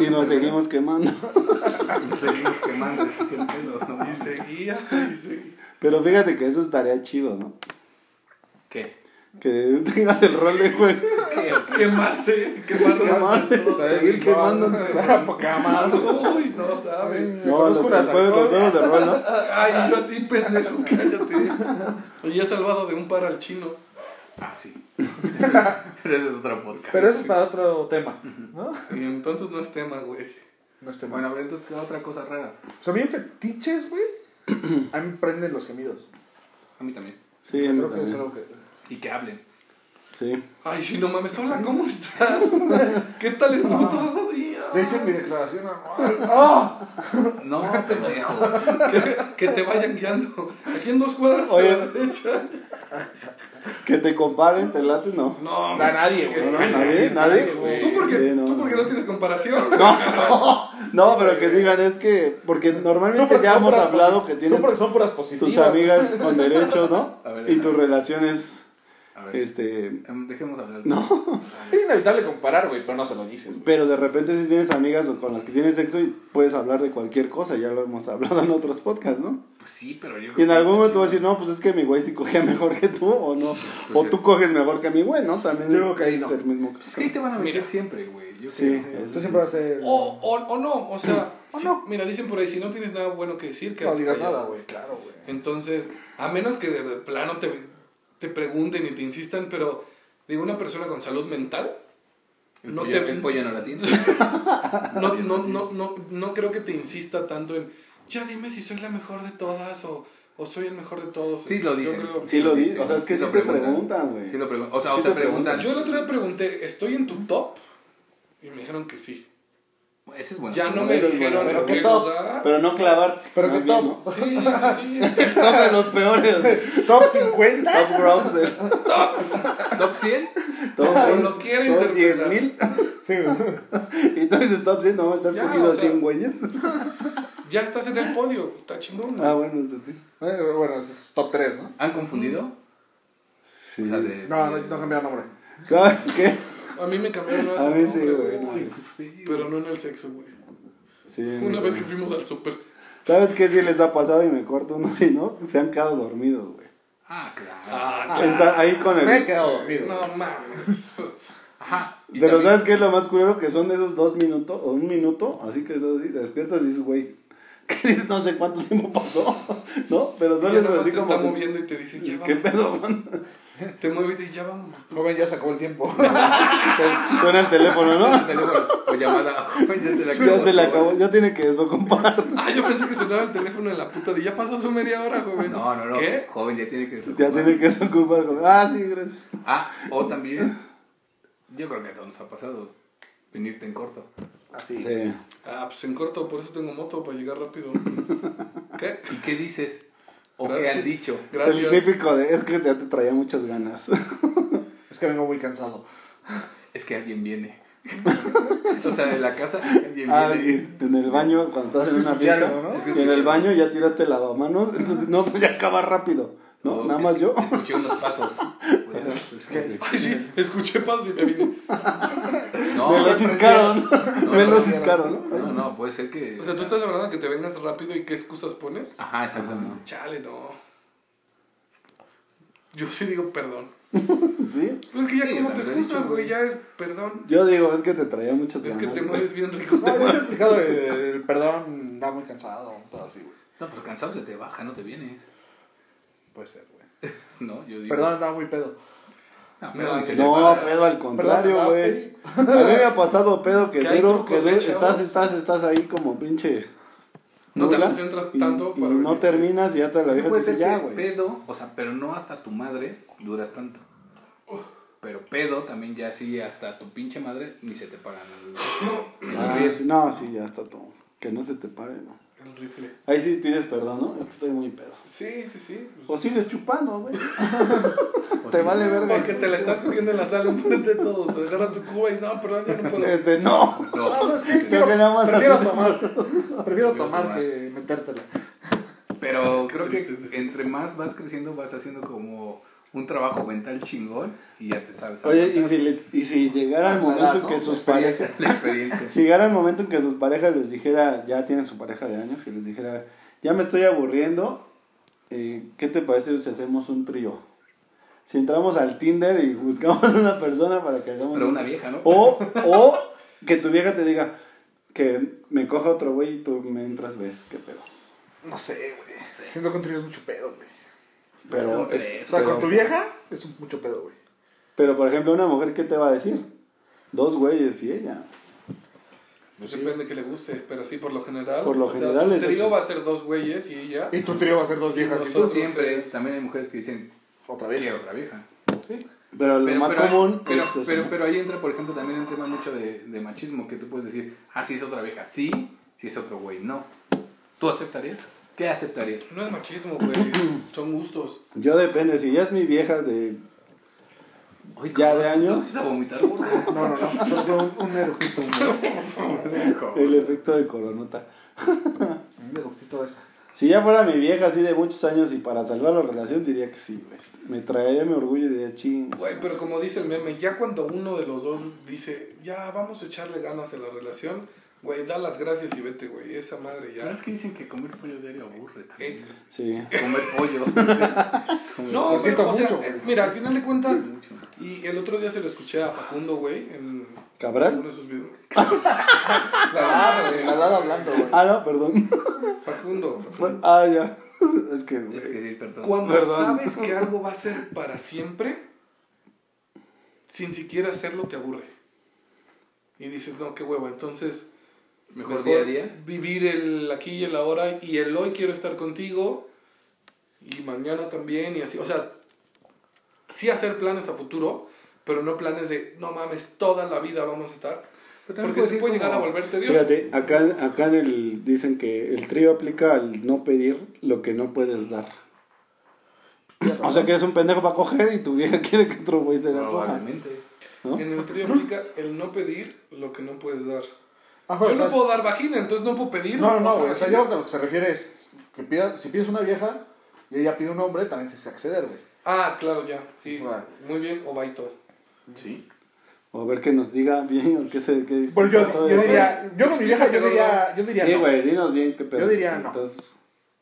Y nos seguimos quemando. y nos seguimos quemando. Y seguía, y seguía. Pero fíjate que eso estaría chido, ¿no? ¿Qué? Que tengas el rol de juego. ¿Qué? ¿O qué? Quemarse, quemarse. Quemarse, seguir quemando. Madre. Uy, no saben. No, los, los juegos de rol, ¿no? Ay, yo a ti, pendejo, cállate. Y yo he salvado de un par al chino. Ah, sí. Pero ese es otro podcast. Pero eso es para otro tema, ¿no? Y entonces no es tema, güey. No es tema. Bueno, a ver, entonces, ¿qué otra cosa rara? O sea, a mí en fetiches, güey, a mí me prenden los gemidos. A mí también. Sí, a mí Creo que es algo que... Y que hablen. Sí. Ay, sí, no mames. Hola, ¿cómo estás? ¿Qué tal estuvo todo el día? Dice mi declaración anual. ¡Ah! No, pendejo. Que, que te vayan guiando. Aquí en dos cuadras Oye. a la derecha. Que te comparen, te late, no. No, A nadie, güey. No, nadie, nadie. güey. ¿Tú porque, Sí, no, tú porque no. no tienes comparación. No, pero que digan es que, porque normalmente porque ya hemos hablado que Tú tienes porque son puras positivas. tus amigas con derechos, ¿no? A ver, Y tus relaciones, A ver, este, em, dejemos hablar. no. Es inevitable comparar, güey, pero no se lo dices. Pero de repente si tienes amigas con las que tienes sexo y puedes hablar de cualquier cosa, ya lo hemos hablado en otros podcasts, ¿no? Pues sí, pero yo Y creo en que- algún momento vas a decir, no, pues es que mi güey sí cogía mejor que tú, o no. o sí. tú coges mejor que mi güey, ¿no? También Yo creo que ahí es no. el mismo Es que ahí te van a meter Mira. siempre, güey. Yo Sí, creo. siempre vas a ser... O, o, o no, o sea, O sí, no. mira, dicen por ahí, si no tienes nada bueno que decir, que No digas nada, güey, claro, güey. Entonces, a menos que de plano te, te pregunten y te insistan, pero digo, una persona con salud mental, El, No pollo, te- el pollo no la tiene. no, no, no, no, no creo que te insista tanto en, ya dime si soy la mejor de todas o, o soy el mejor de todos. Sí lo Yo dicen. creo- Sí lo sí, o sea, es que sí te preguntan. preguntan, güey. Sí lo pregun- O sea, Sí o te te preguntan. Yo el otro día pregunté, ¿estoy en tu top? Y me dijeron que sí. Ese es bueno. Ya no me es bueno, dijeron pero en ¿qué qué top? lugar. Pero no clavarte. Pero más que bien, top. ¿no? Sí, sí, sí. Top de los peores. ¿Top 50? Top browser. ¿Top 100? Top Como 10, lo quiero top interpretar. 10 mil. Sí, güey. Y tú dices top 100, no, estás Ya, cogido o sea, 100 güeyes. Ya estás en el podio, está chingón. Ah, bueno, eso sí. Bueno, bueno, ese es top 3, ¿no? ¿Han confundido? Sí. O sea, de. No, no, no cambiaron nombre. ¿Sabes qué? A mí me cambiaron A mí sí, güey, no, Pero no en el sexo, güey. Sí, Una vez que fuimos al súper. ¿Sabes qué sí les ha pasado y me corto uno así, no? Se han quedado dormidos, güey. Ah, claro. Ah, ahí con el... Me he quedado dormido. No mames. Ajá. Pero también- ¿sabes qué es lo más culero? Que son esos dos minutos o un minuto, así que eso, así, te despiertas y dices, güey, No sé cuánto tiempo pasó, ¿no? Pero solo ya es así te como... está te- moviendo y te dice, ya dices, ¿Qué pedo, man? Te mueve y te dice, ya vamos. Joven, ya se acabó el tiempo. Suena el teléfono, ¿no? Teléfono o llamada. Ya se la Ya se le acabó, ya tiene que desocupar. Ah, yo pensé que sonaba el teléfono en la puta de ya pasó su media hora, joven. No, no, no. ¿Qué? Joven, ya tiene que Ya tiene que desocupar. como, Ah, sí, gracias. Ah, o también. Yo creo que a todos nos ha pasado. Venirte en corto. Así. Sí. Ah, pues en corto, por eso tengo moto, para llegar rápido. ¿Qué? ¿Y qué dices? ¿O Gracias. qué han dicho? Gracias. El típico de, es que ya te traía muchas ganas. Es que vengo muy cansado. Es que alguien viene. o sea, de la casa, alguien Ah, viene. sí, en el baño, cuando estás en una fiesta, ¿no? Es que y en el baño ya tiraste el lavamanos, entonces no, pues ya acaba rápido, ¿no? Nada es- más yo. Escuché unos pasos. Es que- Ay, sí, escuché pasos y me vine. No, me lo ciscaron, no, me no, lo ciscaron, ¿no? No, no, puede ser que. O sea, tú estás hablando de que te vengas rápido y qué excusas pones. Ajá, exactamente. Chale, no. Yo sí digo perdón. ¿Sí? Pues es que ya Sí, como te excusas, güey, ya es perdón. Yo digo, es que te traía muchas Es ganas. que te mueves bien rico. No, el, el perdón, da muy cansado, pedo así, güey. No, pero cansado se te baja, no te vienes. Puede ser, güey. No, yo digo. Perdón, andaba muy pedo. No, se No, pedo al contrario, güey. A mí me ha pasado pedo que duro, que trucos, de- ¿eh, estás, estás, estás ahí como pinche. No te concentras tanto y para no terminas y ya te la te puede ser ya, güey. pedo, o sea, pero no hasta tu madre duras tanto. Pero pedo también ya sí, hasta tu pinche madre ni se te paran el Ah, sí, no, sí, ya está todo. Que no se te pare, no. El rifle. Ahí sí pides perdón, ¿no? Es que estoy muy pedo. Sí, sí, sí. O sigues chupando, güey. Te sí, vale verga. Porque te la estás cogiendo en la sala enfrente de todos. Te agarras tu cuba y no, perdón, ya no puedo. Este, no. No, No, ¿sabes qué? Creo Quiero- que nada más prefiero tomar. Prefiero Prefiero tomar tomar. que metértela. pero creo que entre más vas creciendo vas haciendo como un trabajo mental chingón y ya te sabes. Oye, y si, le- y si llegara el momento en ¿no? que sus parejas. La experiencia. Si llegara el momento en que sus parejas les dijera, ya tienen su pareja de años, y les dijera, ya me estoy aburriendo, eh, ¿qué te parece si hacemos un trío? Si entramos al Tinder y buscamos una persona para que hagamos... Pero un- una vieja, ¿no? O, o que tu vieja te diga que me coja otro güey y tú me entras, ves, qué pedo. No sé, güey. Siento que un trío es mucho pedo, güey. Pero, es- tres. O sea, pero- con tu vieja es un mucho pedo, güey. Pero, por ejemplo, una mujer, ¿qué te va a decir? Dos güeyes y ella. Pues depende que le guste, pero sí, por lo general. Por lo o sea, general su es trío eso. va a ser dos güeyes y ella. Y tu trío va a ser dos viejas y Tú tú Nosotros siempre, es- también hay mujeres que dicen, otra vez. quiero otra vieja. Sí. Pero lo más pero- común pero, es eso, pero, ¿no? pero ahí entra, por ejemplo, también un tema mucho de, de machismo, que tú puedes decir, ah, si es otra vieja, sí, si es otro güey, no. ¿Tú aceptarías? ¿Qué aceptarías? No es machismo, güey. Son gustos. Yo depende, si ya es mi vieja de... Ya de años. ¿Tú vas a vomitar, gordo? No, no, no. Solo un. Un, El efecto de coronota. un eructito de esta. Si ya fuera mi vieja así de muchos años y para salvar la relación, diría que sí, güey. Me traería mi orgullo y diría, ching. Güey, pero como dice el meme, ya cuando uno de los dos dice, ya vamos a echarle ganas a la relación, güey, da las gracias y vete, güey. Esa madre Pero ya. es que dicen que comer pollo diario aburre también. Eh, Sí. Comer pollo. Comer No, pollo. Pero, o sea, mucho, eh, güey. mira, al final de cuentas, y el otro día se lo escuché a Facundo, güey, en ¿Cabral? uno de sus videos. la güey. La edad hablando, güey. Ah, no, perdón. Facundo, Facundo. Ah, ya. Es que, güey. Es que sí, perdón. Cuando Perdón. sabes que algo va a ser para siempre, sin siquiera hacerlo te aburre. Y dices, no, qué hueva. Entonces, Mejor, día a día. vivir el aquí y el ahora y el hoy quiero estar contigo y mañana también y así. O sea, sí hacer planes a futuro, pero no planes de, no mames, toda la vida vamos a estar. Porque se puede llegar a volverte Dios. Fíjate, acá, acá en el, dicen que el trío aplica al no pedir lo que no puedes dar. O sea que eres un pendejo para coger y tu vieja quiere que otro güey se la coja. ¿no? En el trío aplica el no pedir lo que no puedes dar. Ajá, Yo o sea, no puedo dar vagina, entonces no puedo pedir. No, no, no, güey. O sea, yo a lo que se refiere es que pida, si pides una vieja y ella pide un hombre, también tienes que acceder, güey. Ah, claro, ya. Sí. Vale. Muy bien, Obaito. Sí. O a ver que nos diga bien o qué se... Qué, Pues yo, yo diría, yo con mi vieja, yo diría, yo diría Sí, no. güey, dinos bien qué pedo. Yo diría no. Entonces,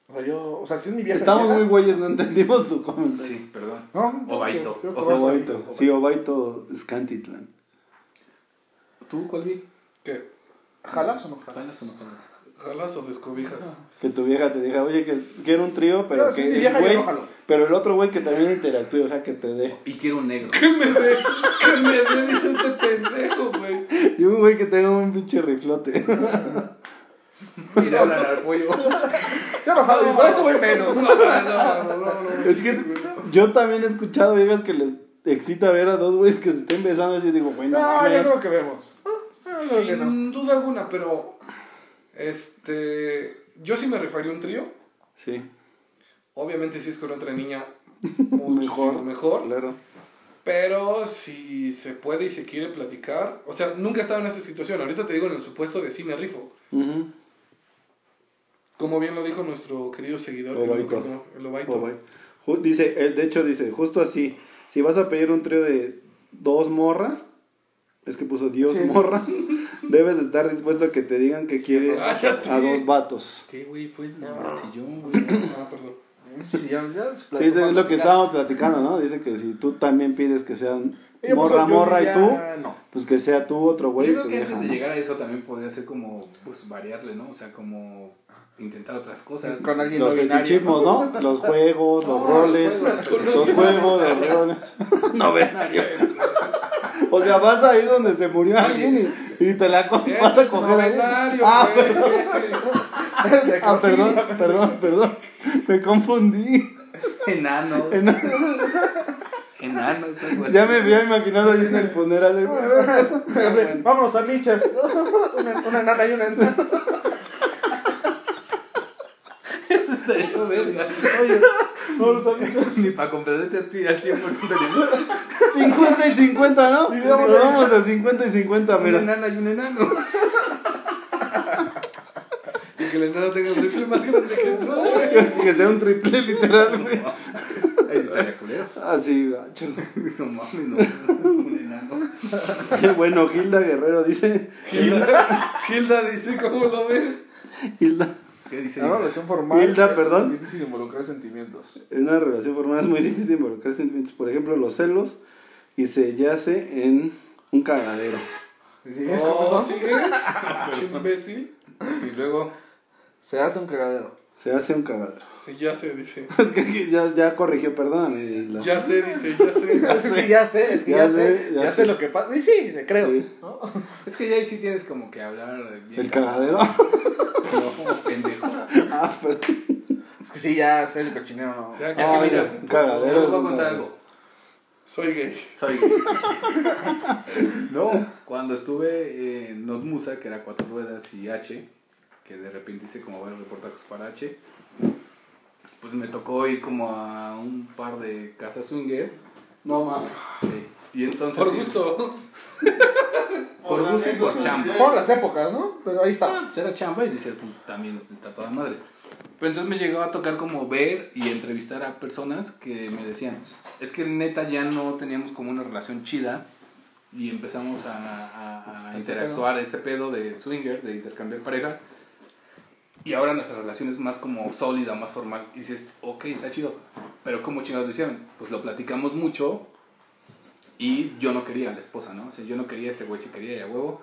O sea, yo, o sea, si es mi vieja. estamos vieja, muy güeyes, no entendimos tu comentario. Sí, perdón. No, Obaito. Obaito. Sí, Obaito Scantitlán. ¿Tú, Colby? ¿Qué? ¿Jalas o no jalas? ¿Jalas o no jalas? ¿Jalas o descobijas? Que tu vieja te diga, oye, que quiero un trío, pero que sí, mi el vieja, yo güey... no. Pero el otro güey que también interactúe, o sea, que te dé. Y quiero un negro. ¿Qué me dé? ¿Qué me dé? Dice este pendejo, güey. Y un güey que tenga un pinche riflote. Y le hablan al pollo. Yo no jalo, y con esto voy menos. No, no, no, no. Es que yo también he escuchado viejas que les excita ver a dos güeyes que se estén besando y digo, güey, no, No, yo mames. creo que vemos. No. Sin duda alguna, pero. Este. Yo sí me refería a un trío. Sí, Obviamente, si es con otra niña, Mejor. mejor. claro. Pero si se puede y se quiere platicar. O sea, nunca he estado en esa situación. Ahorita te digo en el supuesto de sí me rifo. Como bien lo dijo nuestro querido seguidor. Obaito. El Obaito. Ju- Dice, eh, de hecho dice, justo así, si vas a pedir un trío de dos morras, es que puso Dios Sí. morras, debes estar dispuesto a que te digan que quieres Cállate. a dos vatos. ¿Qué, güey? Fue el sillón, güey. Ah, perdón. Sí, ya, ya Sí, es lo que estábamos platicando, ¿no? Dice que si tú también pides que sean Yo, pues, morra, morra diría, y tú, No. pues que sea tú otro güey. Yo y creo tu que vieja, antes de ¿no? llegar a eso también podría ser como, pues, variarle, ¿no? O sea, como intentar otras cosas. Con alguien Los fetichismos, ¿no? Los juegos, los roles, los juegos, los roles. no venario. O sea, vas ahí donde se murió alguien y, y te la co- vas a coger novenario, Ah, güey. Ah, perdón, perdón, perdón. Me confundí. Enanos. En- Enanos, así. Ya me había imaginado ahí en el funeral. Vámonos a michas. Una, una nana y una enana. Estaría verga. Oye, Vámonos a michas. ni para comprenderte a ti al 100% ni 50 y 50, ¿no? Dividamos vamos a 50 y 50, una mira. enana y un enano. Y que el enano tenga el rifle más grande que tú, güey. Que sea un triple literal, güey. Ahí estaría culero. Así, gacho. No mames, no. Un enano. Bueno, Gilda Guerrero dice. Hilda, Hilda dice, ¿cómo lo ves? Hilda. ¿Qué dice? Una relación formal. Hilda, es perdón. difícil involucrar sentimientos. En una relación formal es muy difícil involucrar sentimientos. Por ejemplo, los celos. Y se yace en un cagadero. ¿Sí? ¿Es Oh? ¿sigues? Pinche imbécil. Y luego, Se hace un cagadero. Se hace un cagadero. Sí, ya sé, dice. Es que aquí ya, ya corrigió, perdóname. la- Ya sé, dice, ya sé. Sí, ya sé, es que ya, Ya sé, sé, ya, ya sé sé. lo que pasa. Y sí, le creo. Sí. ¿no? Es que ya ahí sí tienes como que hablar bien. El cagadero. No, como pendejo. ah, pero... Es que sí, ya sé el cochinero. ¿no? Ya, Es ya que que mira, un cagadero yo les es voy a contar algo. Soy gay. Soy gay. No, cuando estuve en Notmusa, que era cuatro ruedas y H, que de repente hice como varios reportajes para H, pues me tocó ir como a un par de casas swinger. No mames. Sí. Y entonces. Por gusto. Por gusto y por chamba. Fueron las épocas, ¿no? Pero ahí Ah, está. pues era chamba y dices, pues también está toda madre. Pero entonces me llegaba a tocar como ver y entrevistar a personas que me decían, es que neta ya no teníamos como una relación chida y empezamos a, a- a Este interactuar este pedo de swinger, de intercambiar parejas. Y ahora nuestra relación es más como sólida, más formal. Y dices, ok, está chido. Pero como chingados lo hicieron, pues lo platicamos mucho y yo no quería a la esposa, ¿no? O sea, yo no quería a este güey, si quería y a huevo.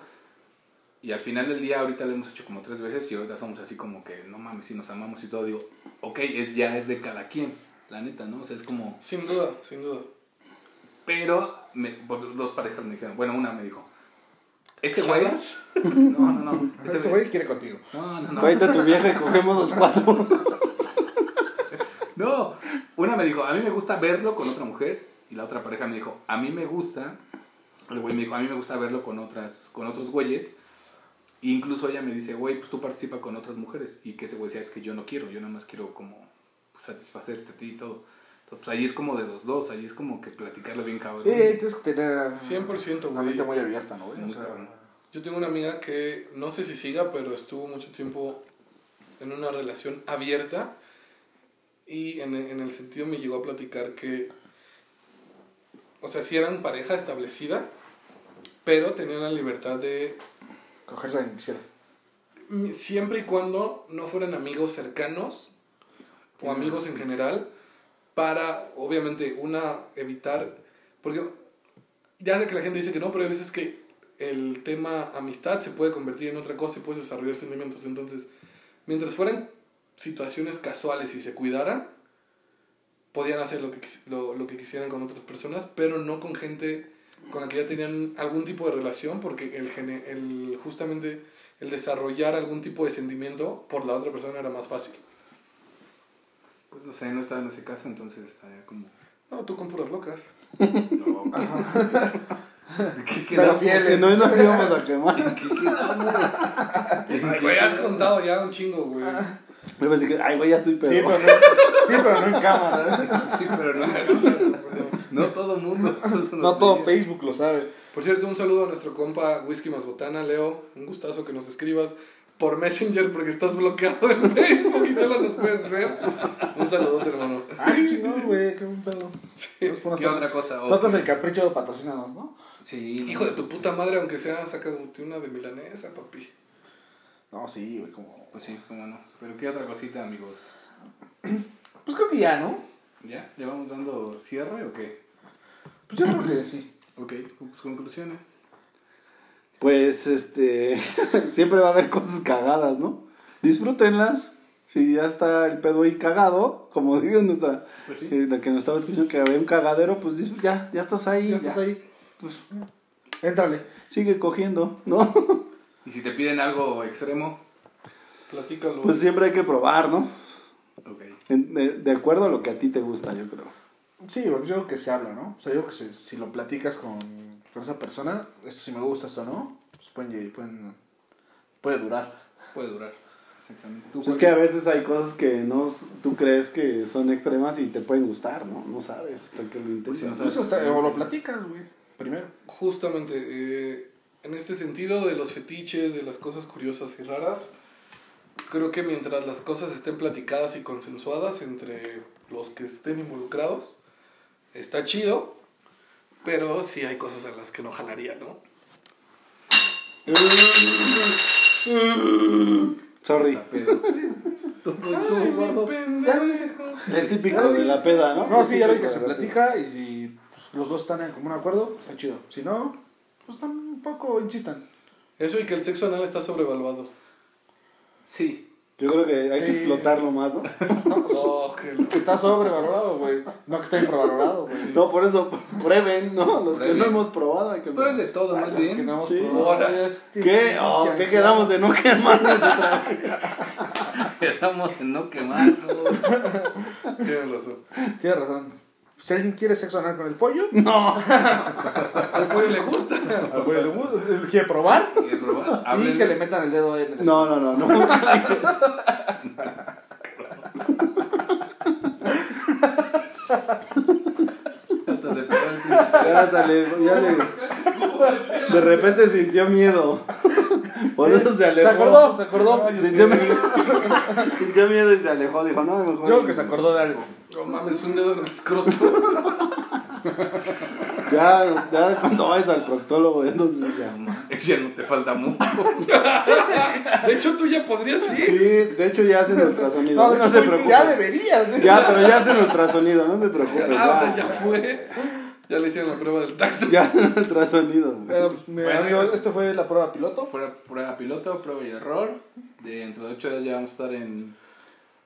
Y al final del día, ahorita lo hemos hecho como tres veces y ahorita somos así como que, no mames, si nos amamos y todo, digo, ok, es, ya es de cada quien, la neta, ¿no? O sea, es como... Sin duda, sin duda. Pero me, dos parejas me dijeron, bueno, una me dijo, este güey... No, no, no. Este Este güey quiere contigo. No, no, no. Tráete a tu vieja y cogemos los cuatro. No, una me dijo, a mí me gusta verlo con otra mujer y la otra pareja me dijo, a mí me gusta, el güey me dijo, a mí me gusta verlo con otras, con otros güeyes. E incluso ella me dice, güey, pues tú participa con otras mujeres. Y que ese güey decía, es que yo no quiero, yo nada más quiero como pues, satisfacerte a ti y todo. Entonces, pues ahí es como de los dos, ahí es como que platicarle bien cabrón. Sí, tienes que tener 100%, una mente muy abierta, ¿no, güey? Muy O sea, cabrón. Yo tengo una amiga que no sé si siga, pero estuvo mucho tiempo en una relación abierta y en, en el sentido me llegó a platicar que, o sea, si eran pareja establecida, pero tenían la libertad de, cogerse a quien quisiera. mm, siempre y cuando no fueran amigos cercanos o amigos en general, para, obviamente, una, evitar, porque ya sé que la gente dice que no, pero hay veces que el tema amistad se puede convertir en otra cosa y puedes desarrollar sentimientos. Entonces, mientras fueran situaciones casuales y se cuidaran, podían hacer lo que, lo, lo que quisieran con otras personas, pero no con gente con la que ya tenían algún tipo de relación, porque el, el justamente el desarrollar algún tipo de sentimiento por la otra persona era más fácil. Pues no sé, no estaba en ese caso, entonces estaría como... No, tú con puras locas. No, ok. ¿De qué Pero quedamos? fieles. Que no nos íbamos a quemar. ¿Qué quedamos? Güey, has contado ya un chingo, güey. Yo pensé que, ay, güey, ya estoy Sí, pedo. pero no, sí, pero no en cámara. Sí, pero no, Eso es no todo mundo. No todo Facebook lo sabe. Por cierto, un saludo a nuestro compa Whisky Más Botana, Leo. Un gustazo que nos escribas por Messenger porque estás bloqueado en Facebook y solo nos puedes ver. Un saludote, hermano. Ah, qué chingón, güey, qué buen pedo. Pones ¿Qué otra cosa? Tratas el capricho, patrocínanos, ¿no? Sí. Hijo de tu puta madre, aunque sea, sácate una de milanesa, papi. No, sí, güey, como... Pues sí, cómo no. Pero ¿qué otra cosita, amigos? Pues creo que ya, ¿no? ¿Ya? ¿Le vamos dando cierre o qué? Pues yo creo que sí. Ok, pues conclusiones. Pues, este, siempre va a haber cosas cagadas, ¿no? Disfrútenlas. Si ya está el pedo ahí cagado, como digo nuestra, Pues sí. eh, la que nos estaba escuchando que había un cagadero, pues ya, ya estás ahí. Ya estás ahí. Pues, Éntrale. sigue cogiendo, ¿no? Y si te piden algo extremo, Platícalo. Pues siempre hay que probar, ¿no? ok. En- De, de acuerdo a lo que a ti te gusta, yo creo. Sí, yo creo que se habla, ¿no? O sea, yo creo que si, si lo platicas con, con esa persona, esto sí me gusta, esto no, pues pueden, pueden, puede durar. Puede durar. Exactamente. ¿Tú, Pues es que a veces hay cosas que no, tú crees que son extremas y te pueden gustar, ¿no? No sabes hasta que lo Pues intentas. Pues hasta- o lo platicas, güey, primero. Justamente, eh, en este sentido de los fetiches, de las cosas curiosas y raras, creo que mientras las cosas estén platicadas y consensuadas entre los que estén involucrados, está chido, pero sí hay cosas a las que no jalaría, ¿no? Sorry. Es típico de la peda, ¿no? No, sí, ya lo que se platica y si pues, los dos están en común acuerdo, está chido. Si no, pues tampoco insistan. Eso y que el sexo anal está sobrevaluado. Sí. Yo creo que hay que Sí. explotarlo más, ¿no? Oh, qué loco. Está sobrevalorado, güey. No que está infravalorado, güey. No, por eso prueben, ¿no? Los que Prueben. no hemos probado hay que Pero es de todo, más los que bien. no hemos Sí. probado, Ahora. ya es- ¿Qué? Oh, ¿Qué quedamos de no quemarnos otra vez? Quedamos de no quemarnos. Tienes razón. Tienes razón. Si alguien quiere sexo anal con el pollo, No. Al pollo le gusta. al pollo le gusta, quiere probar ¿Quieres probar? y que le metan el dedo en el No, no, no, no. Hasta se pegó el príncipe. Ya, dale, ya le... De repente sintió miedo. Por eso se Se alejó. acordó, se acordó. Sintió, miedo. sintió miedo y se alejó. Dijo, no, mejor. Yo creo que se acordó de algo. No mames, un dedo en el escroto. Ya, ya cuando vayas al proctólogo, entonces ya. Ya no te falta mucho. De hecho, tú ya podrías ir. Sí, de hecho ya hacen ultrasonido. No, No, se preocupe. ya deberías. ¿eh? Ya, pero ya hacen ultrasonido, no se preocupe. Ah, o sea, Ya, ya fue. Ya le hicieron la prueba del tacto. ya hacen ultrasonido. Bueno, pues, Bueno, amigo, esto- esto fue la prueba piloto. Fuera prueba piloto, prueba y error. De dentro de 8 días ya vamos a estar en,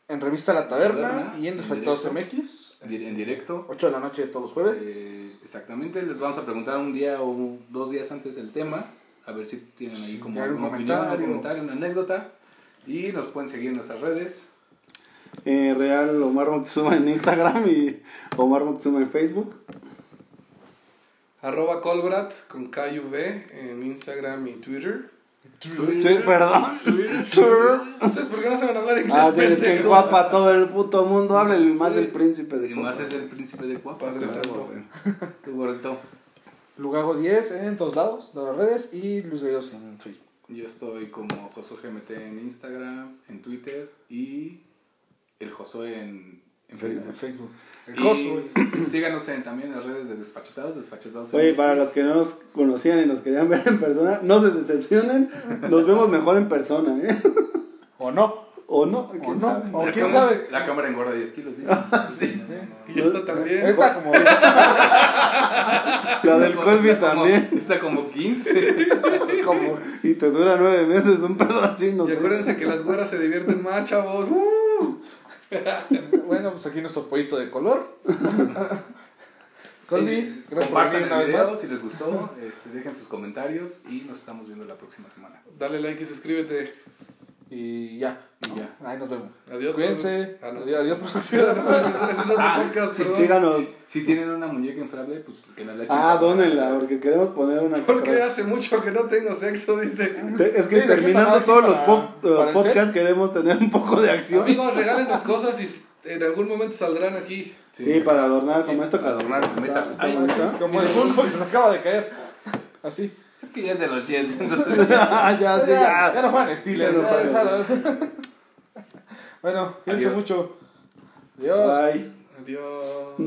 En revista La Taberna Taberna, y en en Desfactados directo. MX. en directo. 8 de la noche todos los jueves. Eh, exactamente, les vamos a preguntar un día o dos días antes el tema, a ver si tienen ahí como algún opinión, un comentario. comentario, una anécdota. Y nos pueden seguir en nuestras redes. Eh, Real Omar Moctezuma en Instagram y Omar Moctezuma en Facebook. Arroba Colbrat con KUV en Instagram y Twitter. Sí, perdón. ¿Ustedes por qué no saben hablar inglés? Ah, sí, es que guapa todo el puto mundo. Habla el más el príncipe de Y más es el príncipe de Cuapa. Padre Claro, Santo. gordito. Lugago 10 en todos lados de las redes y Luis Gallos en Facebook. Yo estoy como Josué GMT en Instagram, en Twitter y el Josué en, en Facebook. En Facebook. El Y Josué. síganos en, también en las redes de Desfachatados, Desfachatados. Oye, para los que no nos conocían y nos querían ver en persona, no se decepcionen. Nos vemos mejor en persona, ¿eh? ¿O no? ¿O no? ¿Quién no? sabe? O La quién cámara- sabe. La cámara engorda 10 kilos, dice. sí. Y esta también. Esta como... La del Colby también. Está como 15. Como, y te dura nueve meses, un pedo así, no Y sé. acuérdense que las güeras se divierten más, chavos. ¡Uh! Bueno, pues aquí nuestro pollito de color. Colby, Eh, gracias por venir una vez video más. si les gustó. Este, dejen sus comentarios y nos estamos viendo la próxima semana. Dale like y suscríbete. Y ya. Y ya. Ahí nos vemos. Adiós. Cuídense. Ah, no. Adiós, adiós, producción. Ah, perdón. Síganos. Si tienen una muñeca inflable, pues que nos la echen. Ah, dónenla, porque queremos poner una. Porque atrás. hace mucho que no tengo sexo, dice. Es que Sí, terminando todos los, para- po- los para el podcasts queremos tener un poco de acción. Amigos, regalen las cosas y en algún momento saldrán aquí. Sí, para adornar Sí, como esta para adornar está- como esa. está Ay, bonita. Como el que se acaba de caer. Así. Es que ya es de los Jets. entonces- ya, sí, ya, ya. no juegan Steelers. Ya no ya, juegan. ya, bueno, cuídense Adiós. mucho. Adiós. Bye. Adiós.